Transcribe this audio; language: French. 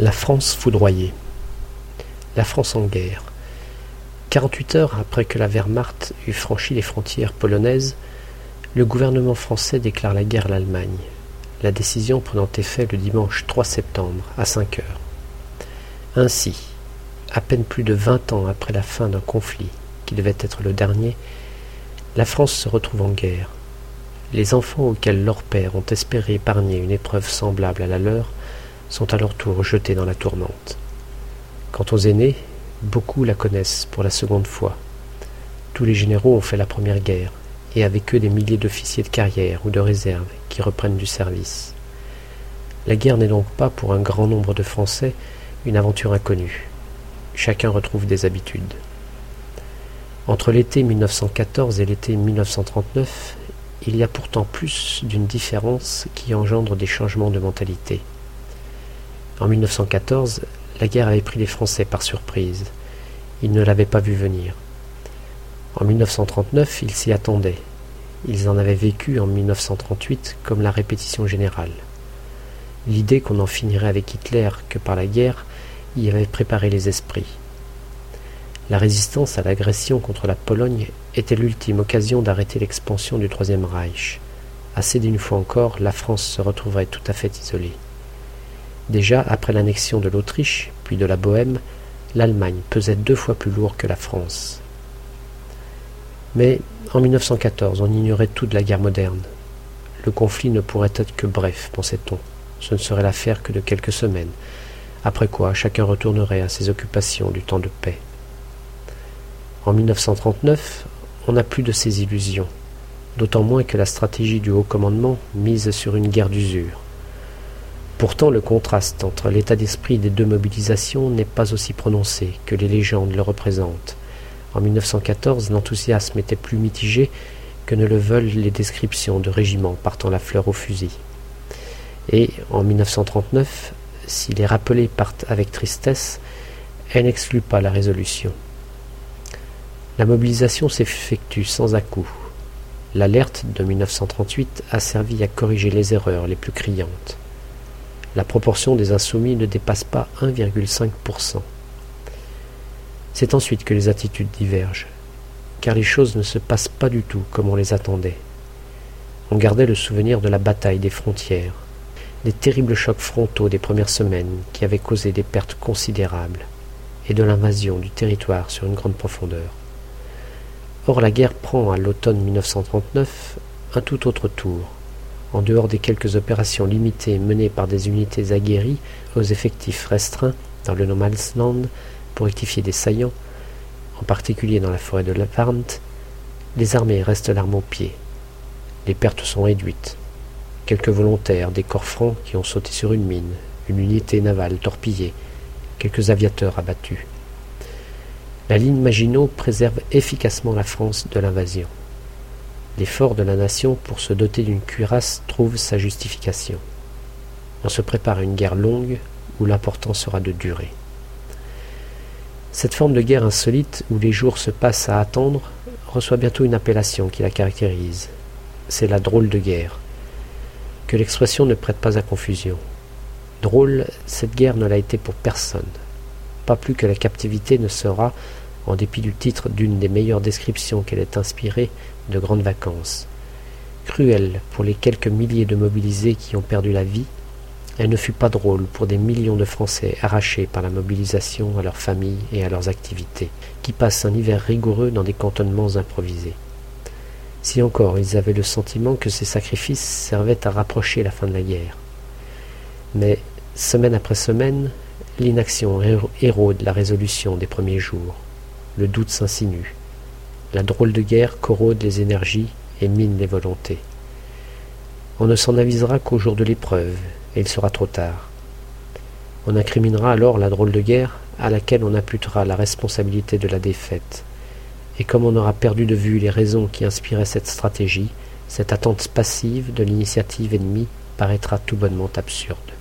La France foudroyée. La France en guerre. Quarante-huit heures après que la Wehrmacht eut franchi les frontières polonaises, le gouvernement français déclare la guerre à l'Allemagne, la décision prenant effet le dimanche 3 septembre à 5 heures. Ainsi, à peine plus de vingt ans après la fin d'un conflit qui devait être le dernier, la France se retrouve en guerre. Les enfants auxquels leurs pères ont espéré épargner une épreuve semblable à la leur sont à leur tour jetés dans la tourmente. Quant aux aînés, beaucoup la connaissent pour la seconde fois. Tous les généraux ont fait la première guerre, et avec eux des milliers d'officiers de carrière ou de réserve qui reprennent du service. La guerre n'est donc pas pour un grand nombre de Français une aventure inconnue. Chacun retrouve des habitudes. Entre l'été 1914 et l'été 1939, il y a pourtant plus d'une différence qui engendre des changements de mentalité. En 1914, la guerre avait pris les Français par surprise. Ils ne l'avaient pas vu venir. En 1939, ils s'y attendaient. Ils en avaient vécu en 1938 comme la répétition générale. L'idée qu'on en finirait avec Hitler que par la guerre y avait préparé les esprits. La résistance à l'agression contre la Pologne était l'ultime occasion d'arrêter l'expansion du Troisième Reich. Assez d'une fois encore, la France se retrouverait tout à fait isolée. Déjà, après l'annexion de l'Autriche, puis de la Bohême, l'Allemagne pesait deux fois plus lourd que la France. Mais en 1914, on ignorait tout de la guerre moderne. Le conflit ne pourrait être que bref, pensait-on. Ce ne serait l'affaire que de quelques semaines, après quoi chacun retournerait à ses occupations du temps de paix. En 1939, on n'a plus de ces illusions, d'autant moins que la stratégie du haut commandement mise sur une guerre d'usure. Pourtant, le contraste entre l'état d'esprit des deux mobilisations n'est pas aussi prononcé que les légendes le représentent. En 1914, l'enthousiasme était plus mitigé que ne le veulent les descriptions de régiments partant la fleur au fusil. Et en 1939, si les rappelés partent avec tristesse, elle n'exclut pas la résolution. La mobilisation s'effectue sans à-coup. L'alerte de 1938 a servi à corriger les erreurs les plus criantes la proportion des insoumis ne dépasse pas 1,5%. C'est ensuite que les attitudes divergent, car les choses ne se passent pas du tout comme on les attendait. On gardait le souvenir de la bataille des frontières, des terribles chocs frontaux des premières semaines qui avaient causé des pertes considérables, et de l'invasion du territoire sur une grande profondeur. Or la guerre prend à l'automne 1939 un tout autre tour en dehors des quelques opérations limitées menées par des unités aguerries aux effectifs restreints dans le No pour rectifier des saillants, en particulier dans la forêt de la Warnt, les armées restent l'arme au pied. Les pertes sont réduites. Quelques volontaires, des corps francs qui ont sauté sur une mine, une unité navale torpillée, quelques aviateurs abattus. La ligne Maginot préserve efficacement la France de l'invasion l'effort de la nation pour se doter d'une cuirasse trouve sa justification. On se prépare à une guerre longue où l'important sera de durer. Cette forme de guerre insolite où les jours se passent à attendre reçoit bientôt une appellation qui la caractérise. C'est la drôle de guerre. Que l'expression ne prête pas à confusion. Drôle, cette guerre ne l'a été pour personne. Pas plus que la captivité ne sera, en dépit du titre d'une des meilleures descriptions qu'elle ait inspirées, de grandes vacances. Cruelle pour les quelques milliers de mobilisés qui ont perdu la vie, elle ne fut pas drôle pour des millions de Français arrachés par la mobilisation à leurs familles et à leurs activités, qui passent un hiver rigoureux dans des cantonnements improvisés. Si encore ils avaient le sentiment que ces sacrifices servaient à rapprocher la fin de la guerre. Mais, semaine après semaine, l'inaction érode la résolution des premiers jours. Le doute s'insinue. La drôle de guerre corrode les énergies et mine les volontés. On ne s'en avisera qu'au jour de l'épreuve, et il sera trop tard. On incriminera alors la drôle de guerre à laquelle on imputera la responsabilité de la défaite. Et comme on aura perdu de vue les raisons qui inspiraient cette stratégie, cette attente passive de l'initiative ennemie paraîtra tout bonnement absurde.